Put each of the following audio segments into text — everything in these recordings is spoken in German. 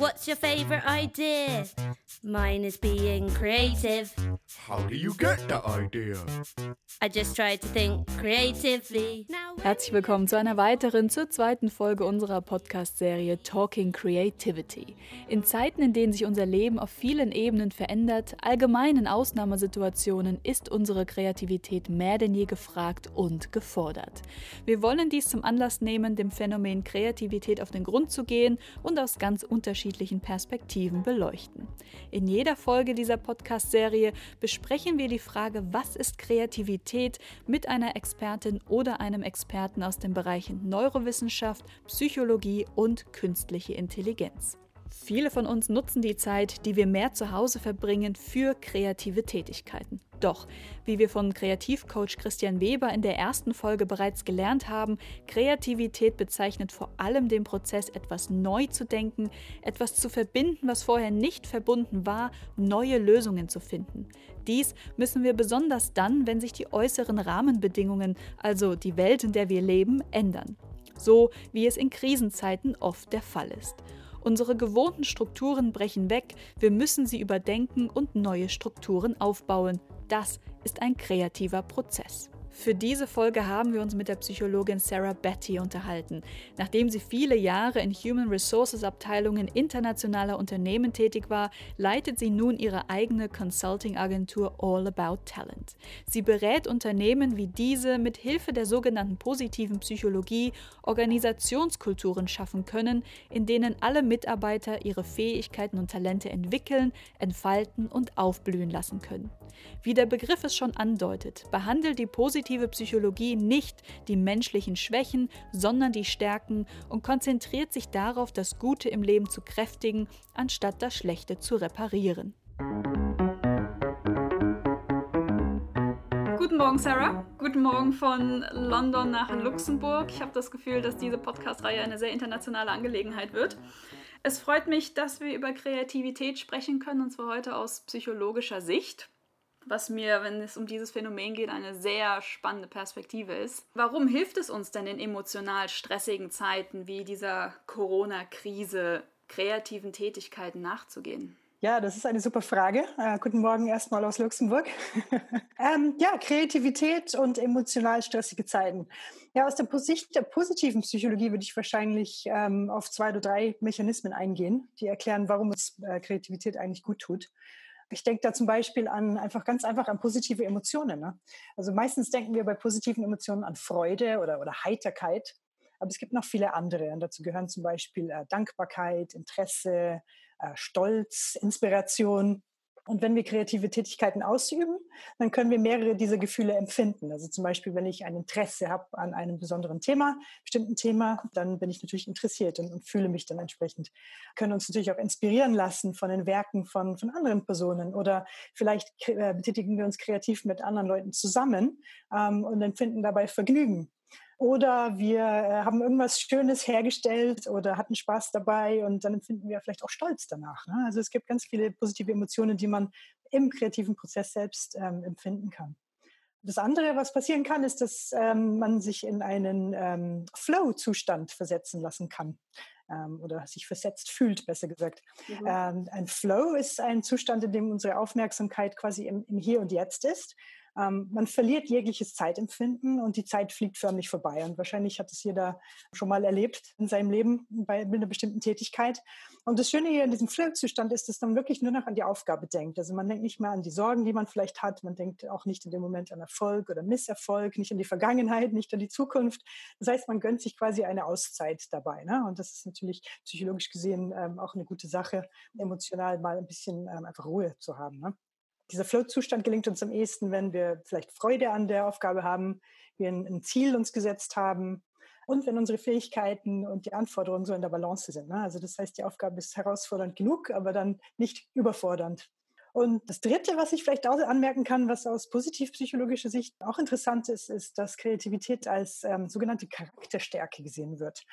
What's your favorite idea? Mine is being creative. How do you get the idea? I just try to think creatively. Herzlich willkommen zu einer weiteren, zur zweiten Folge unserer Podcast-Serie Talking Creativity. In Zeiten, in denen sich unser Leben auf vielen Ebenen verändert, allgemein in Ausnahmesituationen, ist unsere Kreativität mehr denn je gefragt und gefordert. Wir wollen dies zum Anlass nehmen, dem Phänomen Kreativität auf den Grund zu gehen und aus ganz unterschiedlichen Perspektiven beleuchten. In jeder Folge dieser Podcast-Serie besprechen wir die Frage, was ist Kreativität mit einer Expertin oder einem Experten aus den Bereichen Neurowissenschaft, Psychologie und künstliche Intelligenz. Viele von uns nutzen die Zeit, die wir mehr zu Hause verbringen, für kreative Tätigkeiten. Doch, wie wir von Kreativcoach Christian Weber in der ersten Folge bereits gelernt haben, Kreativität bezeichnet vor allem den Prozess, etwas neu zu denken, etwas zu verbinden, was vorher nicht verbunden war, neue Lösungen zu finden. Dies müssen wir besonders dann, wenn sich die äußeren Rahmenbedingungen, also die Welt, in der wir leben, ändern. So wie es in Krisenzeiten oft der Fall ist. Unsere gewohnten Strukturen brechen weg, wir müssen sie überdenken und neue Strukturen aufbauen. Das ist ein kreativer Prozess. Für diese Folge haben wir uns mit der Psychologin Sarah Betty unterhalten. Nachdem sie viele Jahre in Human Resources Abteilungen internationaler Unternehmen tätig war, leitet sie nun ihre eigene Consulting-Agentur All About Talent. Sie berät Unternehmen wie diese mit Hilfe der sogenannten positiven Psychologie Organisationskulturen schaffen können, in denen alle Mitarbeiter ihre Fähigkeiten und Talente entwickeln, entfalten und aufblühen lassen können. Wie der Begriff es schon andeutet, behandelt die positive Psychologie nicht die menschlichen Schwächen, sondern die Stärken und konzentriert sich darauf, das Gute im Leben zu kräftigen, anstatt das Schlechte zu reparieren. Guten Morgen, Sarah. Guten Morgen von London nach Luxemburg. Ich habe das Gefühl, dass diese Podcast-Reihe eine sehr internationale Angelegenheit wird. Es freut mich, dass wir über Kreativität sprechen können, und zwar heute aus psychologischer Sicht was mir, wenn es um dieses Phänomen geht, eine sehr spannende Perspektive ist. Warum hilft es uns denn in emotional stressigen Zeiten wie dieser Corona-Krise, kreativen Tätigkeiten nachzugehen? Ja, das ist eine super Frage. Äh, guten Morgen erstmal aus Luxemburg. ähm, ja, Kreativität und emotional stressige Zeiten. Ja, aus der Sicht der positiven Psychologie würde ich wahrscheinlich ähm, auf zwei oder drei Mechanismen eingehen, die erklären, warum uns äh, Kreativität eigentlich gut tut. Ich denke da zum Beispiel an einfach ganz einfach an positive Emotionen. Ne? Also meistens denken wir bei positiven Emotionen an Freude oder, oder Heiterkeit. Aber es gibt noch viele andere. Und dazu gehören zum Beispiel äh, Dankbarkeit, Interesse, äh, Stolz, Inspiration. Und wenn wir kreative Tätigkeiten ausüben, dann können wir mehrere dieser Gefühle empfinden. Also zum Beispiel, wenn ich ein Interesse habe an einem besonderen Thema, bestimmten Thema, dann bin ich natürlich interessiert und, und fühle mich dann entsprechend. Können uns natürlich auch inspirieren lassen von den Werken von, von anderen Personen oder vielleicht äh, betätigen wir uns kreativ mit anderen Leuten zusammen ähm, und empfinden dabei Vergnügen. Oder wir äh, haben irgendwas Schönes hergestellt oder hatten Spaß dabei und dann empfinden wir vielleicht auch Stolz danach. Ne? Also es gibt ganz viele positive Emotionen, die man im kreativen Prozess selbst ähm, empfinden kann. Das andere, was passieren kann, ist, dass ähm, man sich in einen ähm, Flow-Zustand versetzen lassen kann ähm, oder sich versetzt fühlt, besser gesagt. Mhm. Ähm, ein Flow ist ein Zustand, in dem unsere Aufmerksamkeit quasi im, im Hier und Jetzt ist ähm, man verliert jegliches Zeitempfinden und die Zeit fliegt förmlich vorbei. Und wahrscheinlich hat es jeder schon mal erlebt in seinem Leben bei einer bestimmten Tätigkeit. Und das Schöne hier in diesem Flow-Zustand ist, dass man wirklich nur noch an die Aufgabe denkt. Also man denkt nicht mehr an die Sorgen, die man vielleicht hat. Man denkt auch nicht in dem Moment an Erfolg oder Misserfolg, nicht an die Vergangenheit, nicht an die Zukunft. Das heißt, man gönnt sich quasi eine Auszeit dabei. Ne? Und das ist natürlich psychologisch gesehen ähm, auch eine gute Sache, emotional mal ein bisschen ähm, einfach Ruhe zu haben. Ne? Dieser Flow-Zustand gelingt uns am ehesten, wenn wir vielleicht Freude an der Aufgabe haben, wir ein, ein, Ziel uns gesetzt haben und wenn unsere Fähigkeiten und die Anforderungen so in der Balance sind. Ne? Also das heißt, die Aufgabe ist herausfordernd genug, aber dann nicht überfordernd. Und das Dritte, was ich vielleicht auch anmerken kann, was aus positiv-psychologischer Sicht auch interessant ist, ist, dass Kreativität als ähm, sogenannte Charakterstärke gesehen wird.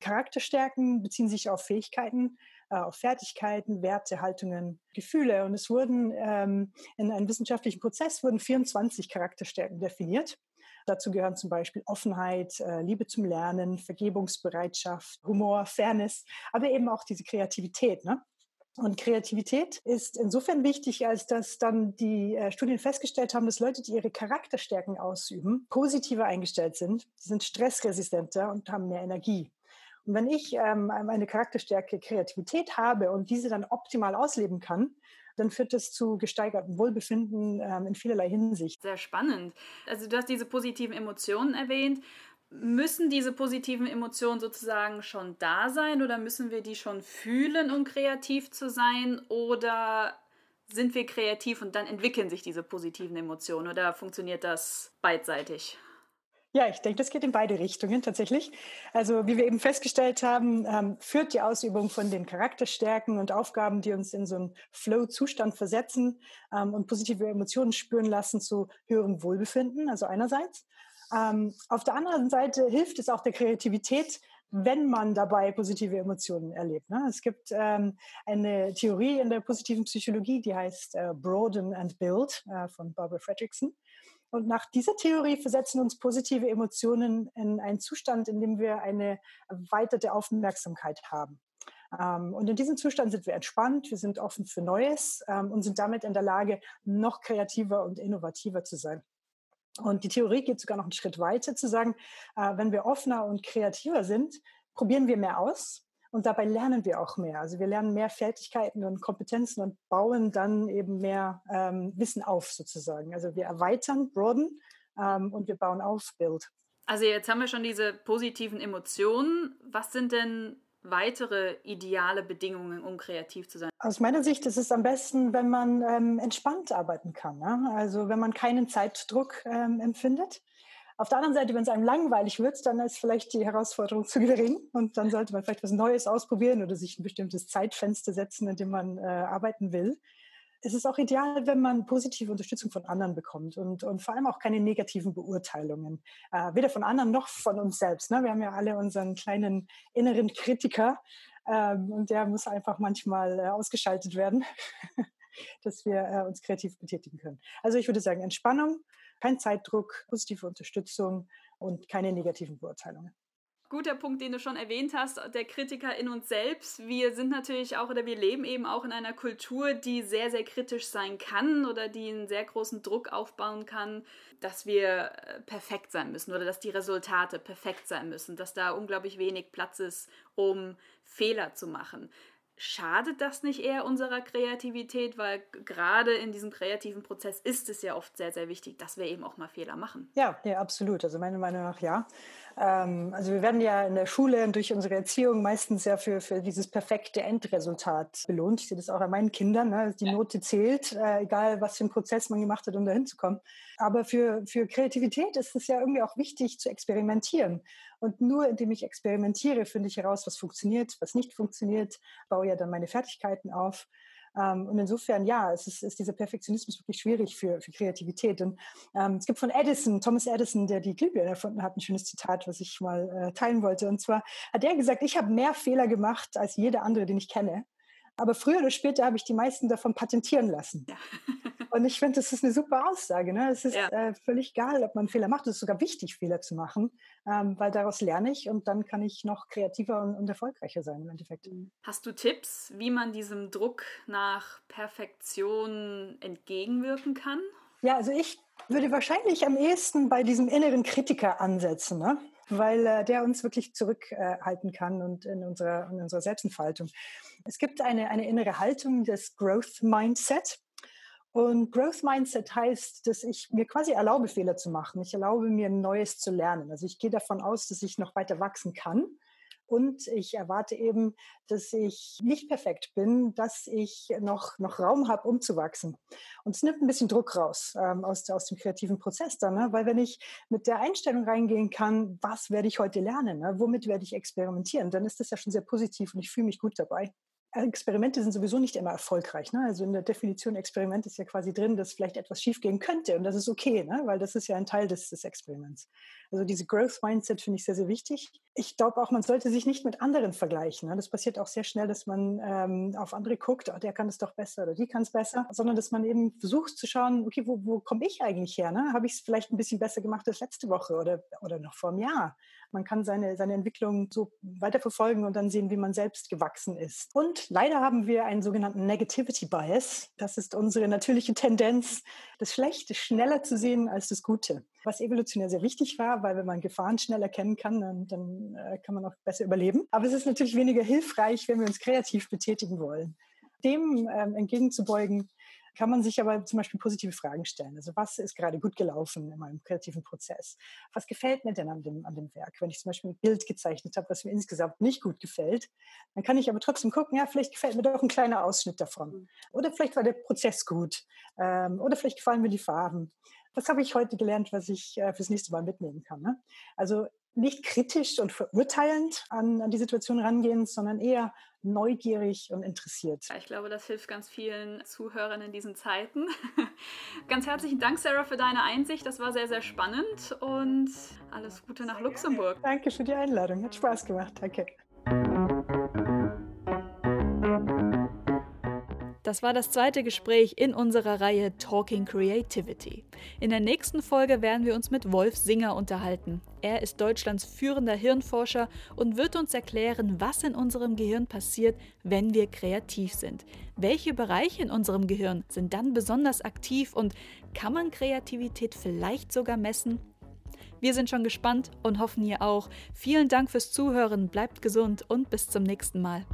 Charakterstärken beziehen sich auf Fähigkeiten, äh, auf Fertigkeiten, Werte, Haltungen, Gefühle. Und es wurden ähm, in einem wissenschaftlichen Prozess wurden 24 Charakterstärken definiert. Dazu gehören zum Beispiel Offenheit, äh, Liebe zum Lernen, Vergebungsbereitschaft, Humor, Fairness, aber eben auch diese Kreativität. Ne? Und Kreativität ist insofern wichtig, als dass dann die äh, Studien festgestellt haben, dass Leute, die ihre Charakterstärken ausüben, positiver eingestellt sind, die sind stressresistenter und haben mehr Energie. Und wenn ich ähm, eine Charakterstärke Kreativität habe und diese dann optimal ausleben kann, dann führt das zu gesteigertem Wohlbefinden ähm, in vielerlei Hinsicht. Sehr spannend. Also du hast diese positiven Emotionen erwähnt müssen diese positiven Emotionen sozusagen schon da sein oder müssen wir die schon fühlen, um kreativ zu sein? Oder sind wir kreativ und dann entwickeln sich diese positiven Emotionen oder funktioniert das beidseitig? Ja, ich denke, das geht in beide Richtungen tatsächlich. Also wie wir eben festgestellt haben, ähm, führt die Ausübung von den Charakterstärken und Aufgaben, die uns in so einen Flow-Zustand versetzen ähm, und positive Emotionen spüren lassen, zu höherem Wohlbefinden, also einerseits. Ähm, auf der anderen Seite hilft es auch der Kreativität, wenn man dabei positive Emotionen erlebt. Ne? Es gibt ähm, eine Theorie in der positiven Psychologie, die heißt äh, Broaden and Build äh, von Barbara Fredrickson. Und nach dieser Theorie versetzen uns positive Emotionen in einen Zustand, in dem wir eine erweiterte Aufmerksamkeit haben. Ähm, und in diesem Zustand sind wir entspannt, wir sind offen für Neues ähm, und sind damit in der Lage, noch kreativer und innovativer zu sein. Und die Theorie geht sogar noch einen Schritt weiter, zu sagen, äh, wenn wir offener und kreativer sind, probieren wir mehr aus und dabei lernen wir auch mehr. Also wir lernen mehr Fertigkeiten und Kompetenzen und bauen dann eben mehr ähm, Wissen auf sozusagen. Also wir erweitern, broaden ähm, und wir bauen auf, build. Also jetzt haben wir schon diese positiven Emotionen. Was sind denn weitere ideale Bedingungen, um kreativ zu sein? Aus meiner Sicht ist es am besten, wenn man ähm, entspannt arbeiten kann. Ne? Also wenn man keinen Zeitdruck ähm, empfindet. Auf der anderen Seite, wenn es einem langweilig wird, dann ist vielleicht die Herausforderung zu gering und dann sollte man vielleicht was Neues ausprobieren oder sich ein bestimmtes Zeitfenster setzen, in dem man äh, arbeiten will es ist auch ideal, wenn man positive Unterstützung von anderen bekommt und, und vor allem auch keine negativen Beurteilungen, äh, weder von anderen noch von uns selbst. Ne? Wir haben ja alle unseren kleinen inneren Kritiker ähm, und der muss einfach manchmal äh, ausgeschaltet werden, dass wir äh, uns kreativ betätigen können. Also ich würde sagen, Entspannung, kein Zeitdruck, positive Unterstützung und keine negativen Beurteilungen guter Punkt, den du schon erwähnt hast, der Kritiker in uns selbst. Wir sind natürlich auch oder wir leben eben auch in einer Kultur, die sehr, sehr kritisch sein kann oder die einen sehr großen Druck aufbauen kann, dass wir äh, perfekt sein müssen oder dass die Resultate perfekt sein müssen, dass da unglaublich wenig Platz ist, um Fehler zu machen. Schadet das nicht eher unserer Kreativität? Weil gerade in diesem kreativen Prozess ist es ja oft sehr, sehr wichtig, dass wir eben auch mal Fehler machen. Ja, ja, absolut. Also meiner Meinung nach ja. Ähm, also wir werden ja in der Schule und durch unsere Erziehung meistens ja für, für dieses perfekte Endresultat belohnt. Ich sehe das auch an meinen Kindern. Ne? Die Note zählt, äh, egal was für einen Prozess man gemacht hat, um dahin zu kommen. Aber für, für Kreativität ist es ja irgendwie auch wichtig zu experimentieren. Und nur indem ich experimentiere, finde ich heraus, was funktioniert, was nicht funktioniert, baue ja dann meine Fertigkeiten auf. Ähm, und insofern, ja, es ist, ist dieser Perfektionismus wirklich schwierig für, für Kreativität. Und ähm, es gibt von Edison, Thomas Edison, der die Glühbirne erfunden hat, ein schönes Zitat, was ich mal äh, teilen wollte. Und zwar hat er gesagt, ich habe mehr Fehler gemacht als jeder andere, den ich kenne. Aber früher oder später habe ich die meisten davon patentieren lassen. Und ich finde, das ist eine super Aussage. Ne? Es ist ja. äh, völlig egal, ob man Fehler macht. Es ist sogar wichtig, Fehler zu machen, ähm, weil daraus lerne ich und dann kann ich noch kreativer und, und, erfolgreicher sein im Endeffekt. Mhm. Hast du Tipps, wie man diesem Druck nach Perfektion entgegenwirken kann? Ja, also ich würde wahrscheinlich am ehesten bei diesem inneren Kritiker ansetzen. Ne? weil äh, der uns wirklich zurückhalten äh, kann und in unserer, in unserer Selbstentfaltung. Es gibt eine, eine innere Haltung des Growth Mindset. Und Growth Mindset heißt, dass ich mir quasi erlaube, Fehler zu machen. Ich erlaube mir, Neues zu lernen. Also ich gehe davon aus, dass ich noch weiter wachsen kann und ich erwarte eben, dass ich nicht perfekt bin, dass ich noch, noch Raum habe, um zu wachsen. Und es nimmt ein bisschen Druck raus ähm, aus, aus dem kreativen Prozess dann, ne? weil wenn ich mit der Einstellung reingehen kann, was werde ich heute lernen, ne? womit werde ich experimentieren, dann ist das ja schon sehr positiv und ich fühle mich gut dabei. Experimente sind sowieso nicht immer erfolgreich. Ne? Also in der Definition Experiment ist ja quasi drin, dass vielleicht etwas schiefgehen könnte und das ist okay, ne? weil das ist ja ein Teil des, des Experiments. Also diese Growth Mindset finde ich sehr, sehr wichtig. Ich glaube auch, man sollte sich nicht mit anderen vergleichen. Ne? Das passiert auch sehr schnell, dass man ähm, auf andere guckt, oh, der kann es doch besser oder die kann es besser, sondern dass man eben versucht zu schauen, okay, wo, wo komme ich eigentlich her? Ne? Habe ich es vielleicht ein bisschen besser gemacht als letzte Woche oder, oder noch vor einem Jahr? Man kann seine, seine Entwicklung so weiterverfolgen und dann sehen, wie man selbst gewachsen ist. Und leider haben wir einen sogenannten Negativity Bias. Das ist unsere natürliche Tendenz, das Schlechte schneller zu sehen als das Gute. Was evolutionär sehr wichtig war, weil wenn man Gefahren schnell erkennen kann, dann, dann äh, kann man auch besser überleben. Aber es ist natürlich weniger hilfreich, wenn wir uns kreativ betätigen wollen. Dem ähm, entgegenzubeugen, kann man sich aber zum Beispiel positive Fragen stellen. Also was ist gerade gut gelaufen in meinem kreativen Prozess? Was gefällt mir denn an dem, an dem Werk? Wenn ich zum Beispiel ein Bild gezeichnet habe, was mir insgesamt nicht gut gefällt, dann kann ich aber trotzdem gucken, ja, vielleicht gefällt mir doch ein kleiner Ausschnitt davon. Mhm. Oder vielleicht war der Prozess gut. Ähm, oder vielleicht gefallen mir die Farben. Was habe ich heute gelernt, was ich äh, fürs nächste Mal mitnehmen kann? Ne? Also nicht kritisch und verurteilend an, an die Situation rangehen, sondern eher neugierig und interessiert. ich glaube, das hilft ganz vielen Zuhörern in diesen Zeiten. ganz herzlichen Dank, Sarah, für deine Einsicht. Das war sehr, sehr spannend und alles Gute nach Luxemburg. Danke für die Einladung. Hat Spaß gemacht. Danke. Das war das zweite Gespräch in unserer Reihe Talking Creativity. In der nächsten Folge werden wir uns mit Wolf Singer unterhalten. Er ist Deutschlands führender Hirnforscher und wird uns erklären, was in unserem Gehirn passiert, wenn wir kreativ sind. Welche Bereiche in unserem Gehirn sind dann besonders aktiv und kann man Kreativität vielleicht sogar messen? Wir sind schon gespannt und hoffen ihr auch. Vielen Dank fürs Zuhören, bleibt gesund und bis zum nächsten Mal.